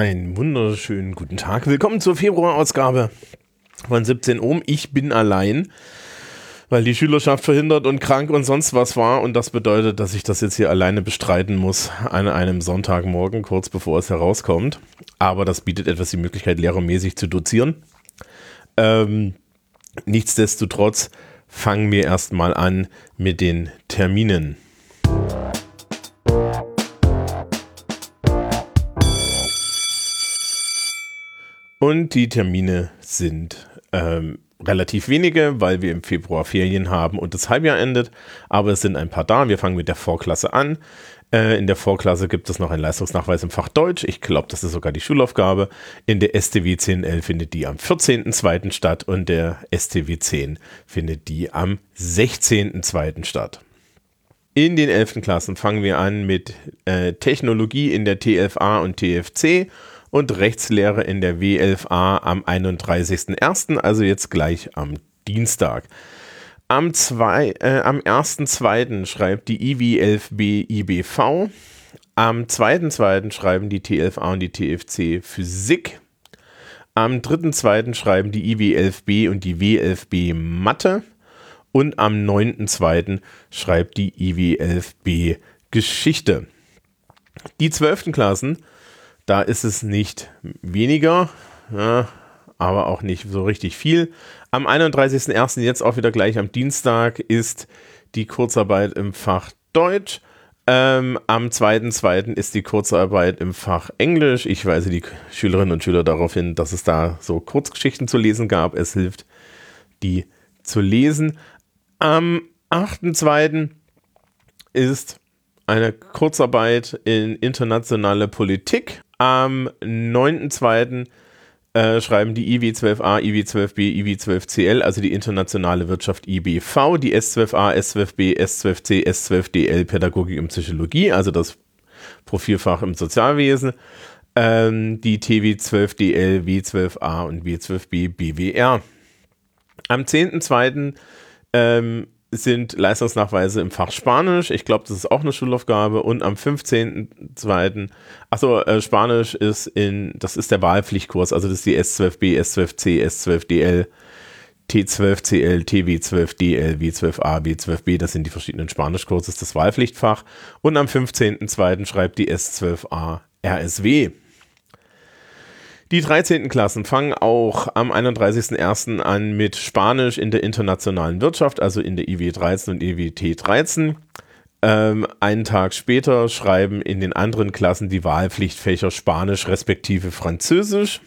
Einen wunderschönen guten Tag. Willkommen zur Februarausgabe von 17 Ohm. Ich bin allein, weil die Schülerschaft verhindert und krank und sonst was war. Und das bedeutet, dass ich das jetzt hier alleine bestreiten muss an einem Sonntagmorgen, kurz bevor es herauskommt. Aber das bietet etwas die Möglichkeit, lehrermäßig zu dozieren. Ähm, nichtsdestotrotz fangen wir erstmal an mit den Terminen. Und die Termine sind ähm, relativ wenige, weil wir im Februar Ferien haben und das Halbjahr endet. Aber es sind ein paar da. Wir fangen mit der Vorklasse an. Äh, in der Vorklasse gibt es noch einen Leistungsnachweis im Fach Deutsch. Ich glaube, das ist sogar die Schulaufgabe. In der STW 10L findet die am 14.02. statt und der STW 10 findet die am 16.02. statt. In den 11. Klassen fangen wir an mit äh, Technologie in der TFA und TFC und Rechtslehre in der W11a am 31.01., also jetzt gleich am Dienstag. Am, zwei, äh, am 1.2. schreibt die IW11b IBV. Am 2.2. schreiben die T11a und die TFC Physik. Am 3.2. schreiben die IW11b und die W11b Mathe. Und am 9.2. schreibt die IW11b Geschichte. Die 12. Klassen da ist es nicht weniger, ja, aber auch nicht so richtig viel. Am 31.01. jetzt auch wieder gleich am Dienstag ist die Kurzarbeit im Fach Deutsch. Ähm, am 2.2. ist die Kurzarbeit im Fach Englisch. Ich weise die Schülerinnen und Schüler darauf hin, dass es da so Kurzgeschichten zu lesen gab. Es hilft, die zu lesen. Am 8.2. ist eine Kurzarbeit in internationale Politik. Am 9.2. Äh, schreiben die IW12A, IW12B, IW12CL, also die internationale Wirtschaft IBV, die S12A, S12B, S12C, S12DL Pädagogik und Psychologie, also das Profilfach im Sozialwesen, ähm, die TW12DL, W12A und W12B BWR. Am 10.2. Ähm, sind Leistungsnachweise im Fach Spanisch. Ich glaube, das ist auch eine Schulaufgabe. Und am 15.02. Achso, äh, Spanisch ist in, das ist der Wahlpflichtkurs. Also das ist die S12B, S12C, S12DL, T12CL, TW12DL, W12A, W12B. Das sind die verschiedenen Spanischkurse, das Wahlpflichtfach. Und am 15.02. schreibt die S12A RSW. Die 13. Klassen fangen auch am 31.01. an mit Spanisch in der internationalen Wirtschaft, also in der IW 13 und IWT 13. Ähm, einen Tag später schreiben in den anderen Klassen die Wahlpflichtfächer Spanisch respektive Französisch.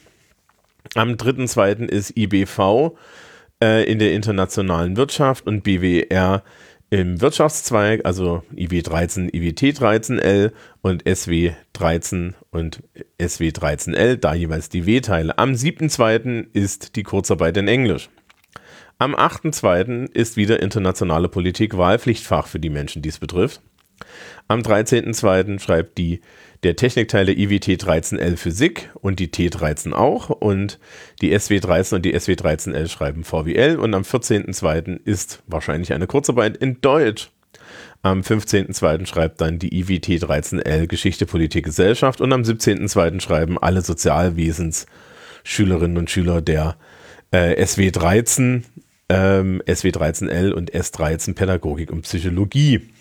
Am 3.2. ist IBV äh, in der internationalen Wirtschaft und BWR im Wirtschaftszweig, also IW13, IWT13L und SW13 und SW13L, da jeweils die W-Teile. Am 7.2. ist die Kurzarbeit in Englisch. Am 8.2. ist wieder internationale Politik Wahlpflichtfach für die Menschen, die es betrifft. Am 13.02. schreibt die, der Technikteil der IWT 13L Physik und die T13 auch und die SW13 und die SW13L schreiben VWL und am 14.02. ist wahrscheinlich eine Kurzarbeit in Deutsch. Am 15.02. schreibt dann die IWT 13L Geschichte, Politik, Gesellschaft und am 17.02. schreiben alle Sozialwesens Schülerinnen und Schüler der äh, SW13, ähm, SW13L und S13 Pädagogik und Psychologie.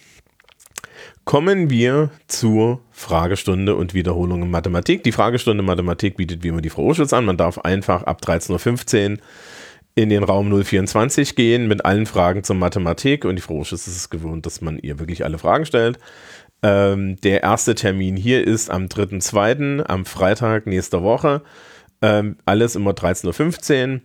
Kommen wir zur Fragestunde und Wiederholung in Mathematik. Die Fragestunde Mathematik bietet wie immer die Frau Uschitz an. Man darf einfach ab 13.15 Uhr in den Raum 024 gehen mit allen Fragen zur Mathematik und die Frau Uschitz ist es gewohnt, dass man ihr wirklich alle Fragen stellt. Ähm, der erste Termin hier ist am 3.2., am Freitag nächster Woche. Ähm, alles immer 13.15 Uhr.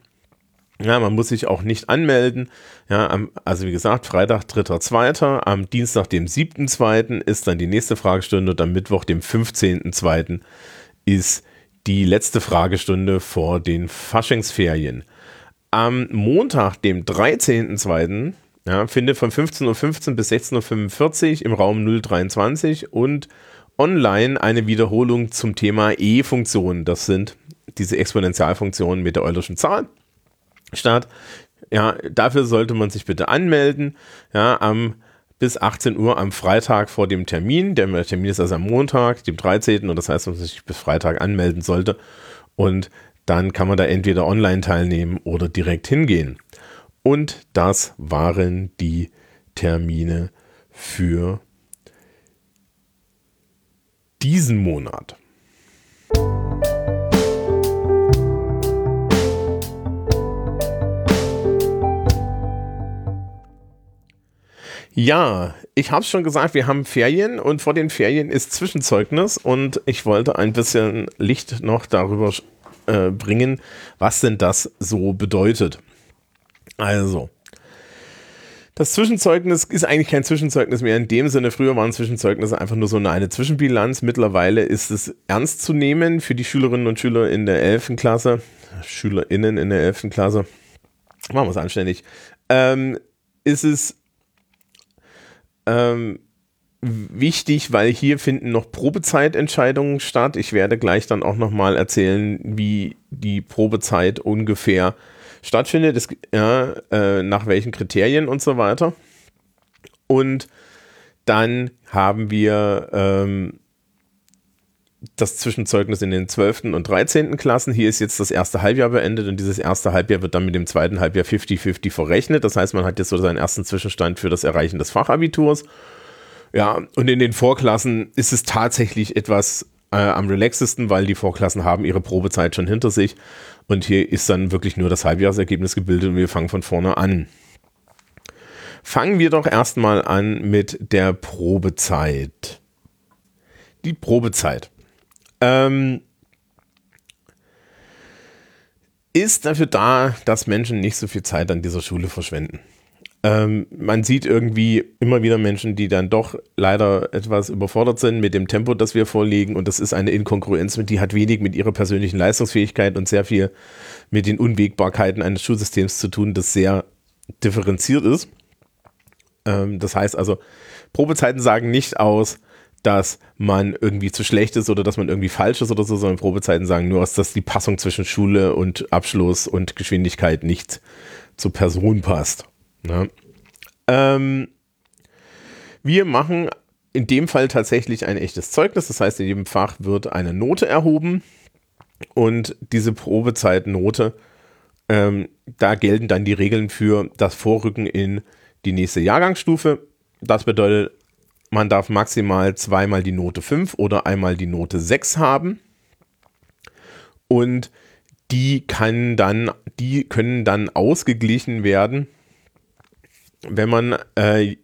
Ja, man muss sich auch nicht anmelden. Ja, am, also wie gesagt, Freitag, 3.2. Am Dienstag, dem 7.2. ist dann die nächste Fragestunde und am Mittwoch, dem 15.2. ist die letzte Fragestunde vor den Faschingsferien. Am Montag, dem 13.2., ja, findet von 15.15 Uhr bis 16.45 Uhr im Raum 023 und online eine Wiederholung zum Thema E-Funktionen. Das sind diese Exponentialfunktionen mit der Eulerschen Zahl statt. Ja, dafür sollte man sich bitte anmelden. Ja, am bis 18 Uhr am Freitag vor dem Termin. Der Termin ist also am Montag, dem 13. Und das heißt, man sich bis Freitag anmelden sollte. Und dann kann man da entweder online teilnehmen oder direkt hingehen. Und das waren die Termine für diesen Monat. Ja, ich habe schon gesagt, wir haben Ferien und vor den Ferien ist Zwischenzeugnis und ich wollte ein bisschen Licht noch darüber äh, bringen, was denn das so bedeutet. Also, das Zwischenzeugnis ist eigentlich kein Zwischenzeugnis mehr in dem Sinne. Früher waren Zwischenzeugnisse einfach nur so eine, eine Zwischenbilanz. Mittlerweile ist es ernst zu nehmen für die Schülerinnen und Schüler in der 11. Klasse, SchülerInnen in der 11. Klasse. Machen wir es anständig. Ähm, ist es ähm, wichtig, weil hier finden noch Probezeitentscheidungen statt. Ich werde gleich dann auch nochmal erzählen, wie die Probezeit ungefähr stattfindet, es, ja, äh, nach welchen Kriterien und so weiter. Und dann haben wir ähm, das Zwischenzeugnis in den 12. und 13. Klassen. Hier ist jetzt das erste Halbjahr beendet und dieses erste Halbjahr wird dann mit dem zweiten Halbjahr 50-50 verrechnet. Das heißt, man hat jetzt so seinen ersten Zwischenstand für das Erreichen des Fachabiturs. Ja, und in den Vorklassen ist es tatsächlich etwas äh, am relaxesten, weil die Vorklassen haben ihre Probezeit schon hinter sich und hier ist dann wirklich nur das Halbjahresergebnis gebildet und wir fangen von vorne an. Fangen wir doch erstmal an mit der Probezeit. Die Probezeit ähm, ist dafür da, dass Menschen nicht so viel Zeit an dieser Schule verschwenden. Ähm, man sieht irgendwie immer wieder Menschen, die dann doch leider etwas überfordert sind mit dem Tempo, das wir vorlegen. Und das ist eine Inkongruenz, die hat wenig mit ihrer persönlichen Leistungsfähigkeit und sehr viel mit den Unwägbarkeiten eines Schulsystems zu tun, das sehr differenziert ist. Ähm, das heißt also, Probezeiten sagen nicht aus, dass man irgendwie zu schlecht ist oder dass man irgendwie falsch ist oder so, sondern Probezeiten sagen nur, dass die Passung zwischen Schule und Abschluss und Geschwindigkeit nicht zur Person passt. Ne? Ähm, wir machen in dem Fall tatsächlich ein echtes Zeugnis, das heißt, in jedem Fach wird eine Note erhoben und diese Probezeitnote, ähm, da gelten dann die Regeln für das Vorrücken in die nächste Jahrgangsstufe. Das bedeutet, man darf maximal zweimal die Note 5 oder einmal die Note 6 haben. Und die kann dann, die können dann ausgeglichen werden, wenn man äh,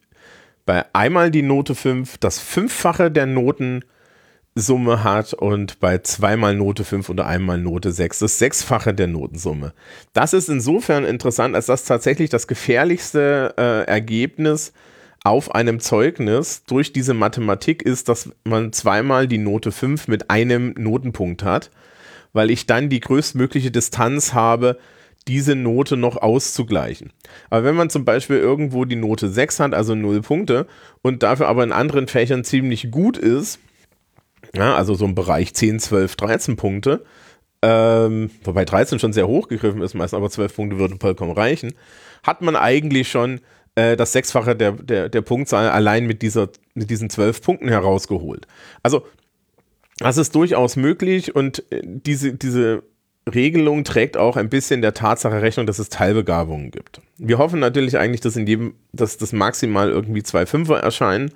bei einmal die Note 5 das Fünffache der Notensumme hat und bei zweimal Note 5 oder einmal Note 6 das Sechsfache der Notensumme. Das ist insofern interessant, als das tatsächlich das gefährlichste äh, Ergebnis ist auf einem Zeugnis durch diese Mathematik ist, dass man zweimal die Note 5 mit einem Notenpunkt hat, weil ich dann die größtmögliche Distanz habe, diese Note noch auszugleichen. Aber wenn man zum Beispiel irgendwo die Note 6 hat, also 0 Punkte, und dafür aber in anderen Fächern ziemlich gut ist, ja, also so im Bereich 10, 12, 13 Punkte, ähm, wobei 13 schon sehr hoch gegriffen ist, meistens aber 12 Punkte würden vollkommen reichen, hat man eigentlich schon äh, das Sechsfache der, der, der Punktzahl allein mit, dieser, mit diesen zwölf Punkten herausgeholt. Also, das ist durchaus möglich und äh, diese, diese Regelung trägt auch ein bisschen der Tatsache Rechnung, dass es Teilbegabungen gibt. Wir hoffen natürlich eigentlich, dass in jedem, dass das maximal irgendwie zwei Fünfer erscheinen,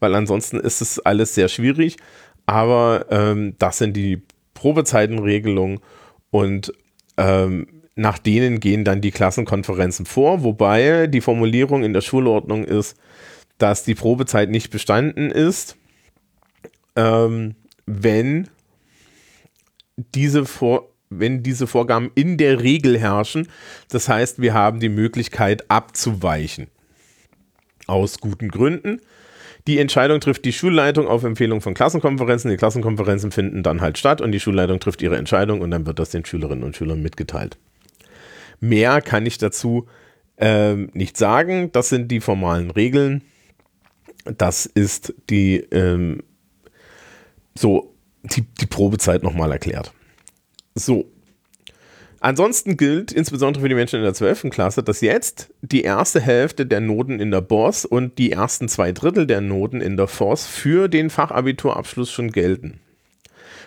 weil ansonsten ist es alles sehr schwierig. Aber ähm, das sind die Probezeitenregelungen und ähm, nach denen gehen dann die Klassenkonferenzen vor, wobei die Formulierung in der Schulordnung ist, dass die Probezeit nicht bestanden ist, ähm, wenn diese vor wenn diese Vorgaben in der Regel herrschen. Das heißt, wir haben die Möglichkeit abzuweichen. Aus guten Gründen. Die Entscheidung trifft die Schulleitung auf Empfehlung von Klassenkonferenzen. Die Klassenkonferenzen finden dann halt statt und die Schulleitung trifft ihre Entscheidung und dann wird das den Schülerinnen und Schülern mitgeteilt. Mehr kann ich dazu ähm, nicht sagen. Das sind die formalen Regeln. Das ist die ähm, so die, die Probezeit nochmal erklärt. So. Ansonsten gilt, insbesondere für die Menschen in der 12. Klasse, dass jetzt die erste Hälfte der Noten in der BOS und die ersten zwei Drittel der Noten in der FOS für den Fachabiturabschluss schon gelten.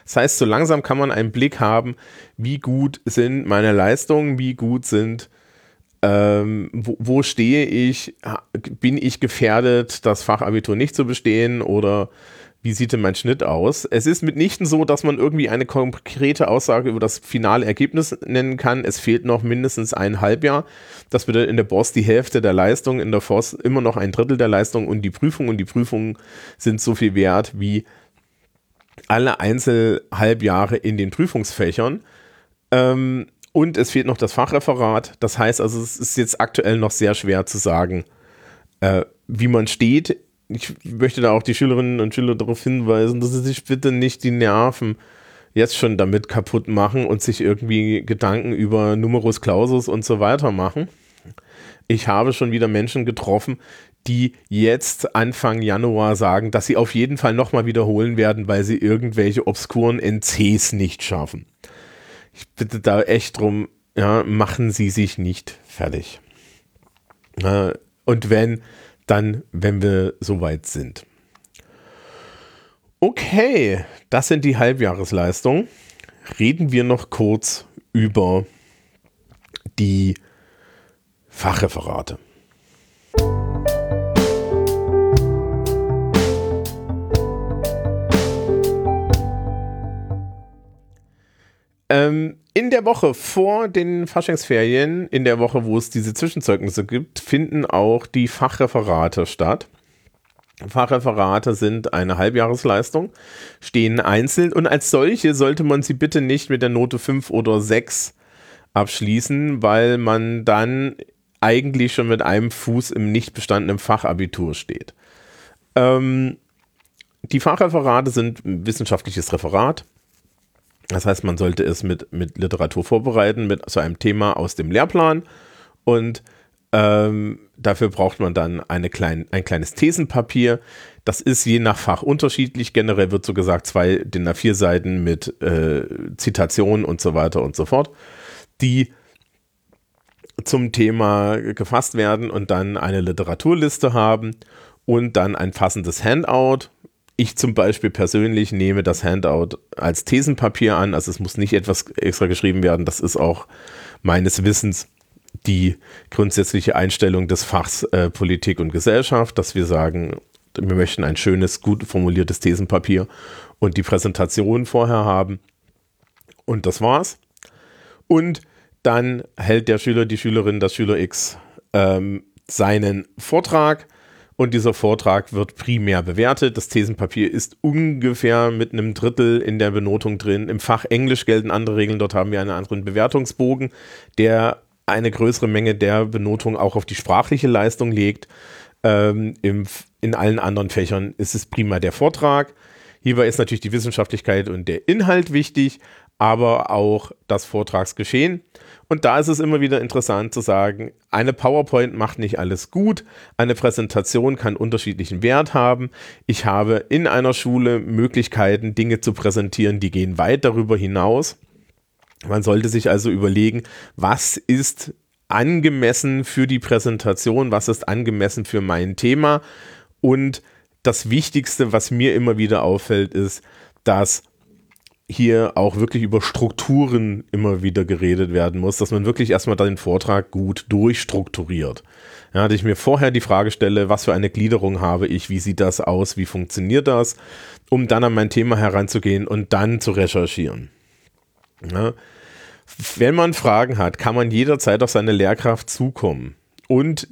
Das heißt, so langsam kann man einen Blick haben, wie gut sind meine Leistungen, wie gut sind, ähm, wo, wo stehe ich, bin ich gefährdet, das Fachabitur nicht zu bestehen oder wie sieht denn mein Schnitt aus? Es ist mitnichten so, dass man irgendwie eine konkrete Aussage über das finale Ergebnis nennen kann. Es fehlt noch mindestens ein Halbjahr. Das bedeutet in der Boss die Hälfte der Leistung, in der Force immer noch ein Drittel der Leistung und die Prüfung und die Prüfungen sind so viel wert wie alle Einzelhalbjahre in den Prüfungsfächern. Ähm, und es fehlt noch das Fachreferat. Das heißt also, es ist jetzt aktuell noch sehr schwer zu sagen, äh, wie man steht ich möchte da auch die Schülerinnen und Schüler darauf hinweisen, dass sie sich bitte nicht die Nerven jetzt schon damit kaputt machen und sich irgendwie Gedanken über Numerus Clausus und so weiter machen. Ich habe schon wieder Menschen getroffen, die jetzt Anfang Januar sagen, dass sie auf jeden Fall nochmal wiederholen werden, weil sie irgendwelche obskuren NCs nicht schaffen. Ich bitte da echt drum, ja, machen Sie sich nicht fertig. Und wenn, dann, wenn wir soweit sind. Okay, das sind die Halbjahresleistungen. Reden wir noch kurz über die Fachreferate. Ähm, in der Woche vor den Faschingsferien, in der Woche, wo es diese Zwischenzeugnisse gibt, finden auch die Fachreferate statt. Fachreferate sind eine Halbjahresleistung, stehen einzeln und als solche sollte man sie bitte nicht mit der Note 5 oder 6 abschließen, weil man dann eigentlich schon mit einem Fuß im nicht bestandenen Fachabitur steht. Ähm, die Fachreferate sind wissenschaftliches Referat das heißt, man sollte es mit, mit Literatur vorbereiten, mit so einem Thema aus dem Lehrplan. Und ähm, dafür braucht man dann eine klein, ein kleines Thesenpapier. Das ist je nach Fach unterschiedlich. Generell wird so gesagt, zwei DIN A4 Seiten mit äh, Zitationen und so weiter und so fort, die zum Thema gefasst werden und dann eine Literaturliste haben und dann ein passendes Handout ich zum Beispiel persönlich nehme das Handout als Thesenpapier an, also es muss nicht etwas extra geschrieben werden, das ist auch meines Wissens die grundsätzliche Einstellung des Fachs äh, Politik und Gesellschaft, dass wir sagen, wir möchten ein schönes, gut formuliertes Thesenpapier und die Präsentation vorher haben. Und das war's. Und dann hält der Schüler, die Schülerin, das Schüler X ähm, seinen Vortrag und dieser Vortrag wird primär bewertet. Das Thesenpapier ist ungefähr mit einem Drittel in der Benotung drin. Im Fach Englisch gelten andere Regeln. Dort haben wir einen anderen Bewertungsbogen, der eine größere Menge der Benotung auch auf die sprachliche Leistung legt. Ähm, im, in allen anderen Fächern ist es prima der Vortrag. Hierbei ist natürlich die Wissenschaftlichkeit und der Inhalt wichtig, aber auch das Vortragsgeschehen. Und da ist es immer wieder interessant zu sagen, eine PowerPoint macht nicht alles gut, eine Präsentation kann unterschiedlichen Wert haben. Ich habe in einer Schule Möglichkeiten, Dinge zu präsentieren, die gehen weit darüber hinaus. Man sollte sich also überlegen, was ist angemessen für die Präsentation, was ist angemessen für mein Thema. Und das Wichtigste, was mir immer wieder auffällt, ist, dass hier auch wirklich über Strukturen immer wieder geredet werden muss, dass man wirklich erstmal den Vortrag gut durchstrukturiert. Ja, dass ich mir vorher die Frage stelle, was für eine Gliederung habe ich, wie sieht das aus, wie funktioniert das, um dann an mein Thema heranzugehen und dann zu recherchieren. Ja. Wenn man Fragen hat, kann man jederzeit auf seine Lehrkraft zukommen. Und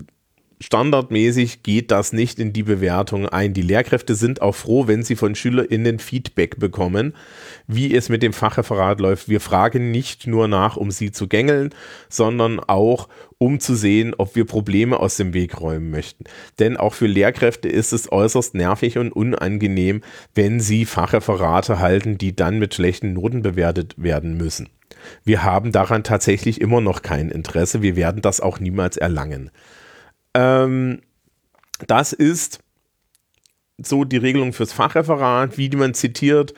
standardmäßig geht das nicht in die Bewertung ein. Die Lehrkräfte sind auch froh, wenn sie von SchülerInnen Feedback bekommen, wie es mit dem Fachreferat läuft. Wir fragen nicht nur nach, um sie zu gängeln, sondern auch, um zu sehen, ob wir Probleme aus dem Weg räumen möchten. Denn auch für Lehrkräfte ist es äußerst nervig und unangenehm, wenn sie Fachreferate halten, die dann mit schlechten Noten bewertet werden müssen. Wir haben daran tatsächlich immer noch kein Interesse. Wir werden das auch niemals erlangen. Ähm, das ist so die Regelung fürs Fachreferat. Wie man zitiert,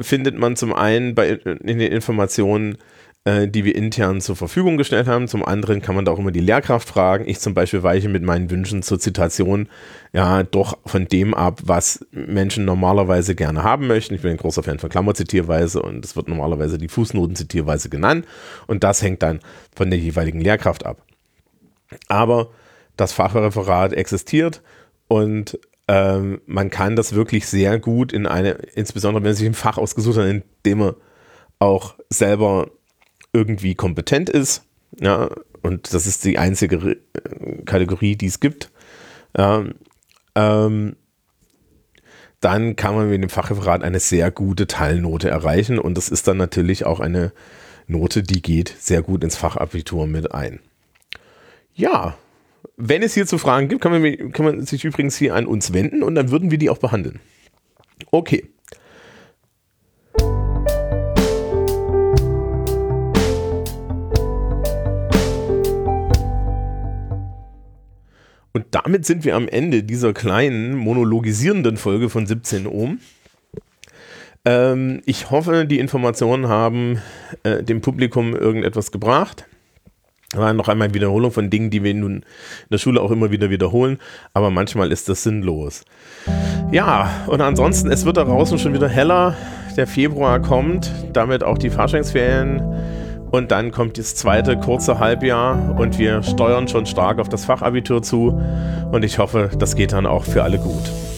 findet man zum einen bei, in den Informationen äh, die wir intern zur Verfügung gestellt haben. Zum anderen kann man da auch immer die Lehrkraft fragen. Ich zum Beispiel weiche mit meinen Wünschen zur Zitation ja doch von dem ab, was Menschen normalerweise gerne haben möchten. Ich bin ein großer Fan von Klammerzitierweise und es wird normalerweise die Fußnotenzitierweise genannt und das hängt dann von der jeweiligen Lehrkraft ab. Aber das Fachreferat existiert und ähm, man kann das wirklich sehr gut in eine, insbesondere wenn man sich ein Fach ausgesucht hat, in dem man auch selber irgendwie kompetent ist. Ja, und das ist die einzige Kategorie, die es gibt. Ja, ähm, dann kann man mit dem Fachreferat eine sehr gute Teilnote erreichen und das ist dann natürlich auch eine Note, die geht sehr gut ins Fachabitur mit ein. Ja, wenn es hierzu Fragen gibt, kann man, kann man sich übrigens hier an uns wenden und dann würden wir die auch behandeln. Okay. Und damit sind wir am Ende dieser kleinen monologisierenden Folge von 17 Ohm. Ähm, ich hoffe, die Informationen haben äh, dem Publikum irgendetwas gebracht. War noch einmal Wiederholung von Dingen, die wir nun in der Schule auch immer wieder wiederholen, aber manchmal ist das sinnlos. Ja, und ansonsten, es wird da draußen schon wieder heller. Der Februar kommt, damit auch die Faschingsferien. Und dann kommt das zweite kurze Halbjahr und wir steuern schon stark auf das Fachabitur zu. Und ich hoffe, das geht dann auch für alle gut.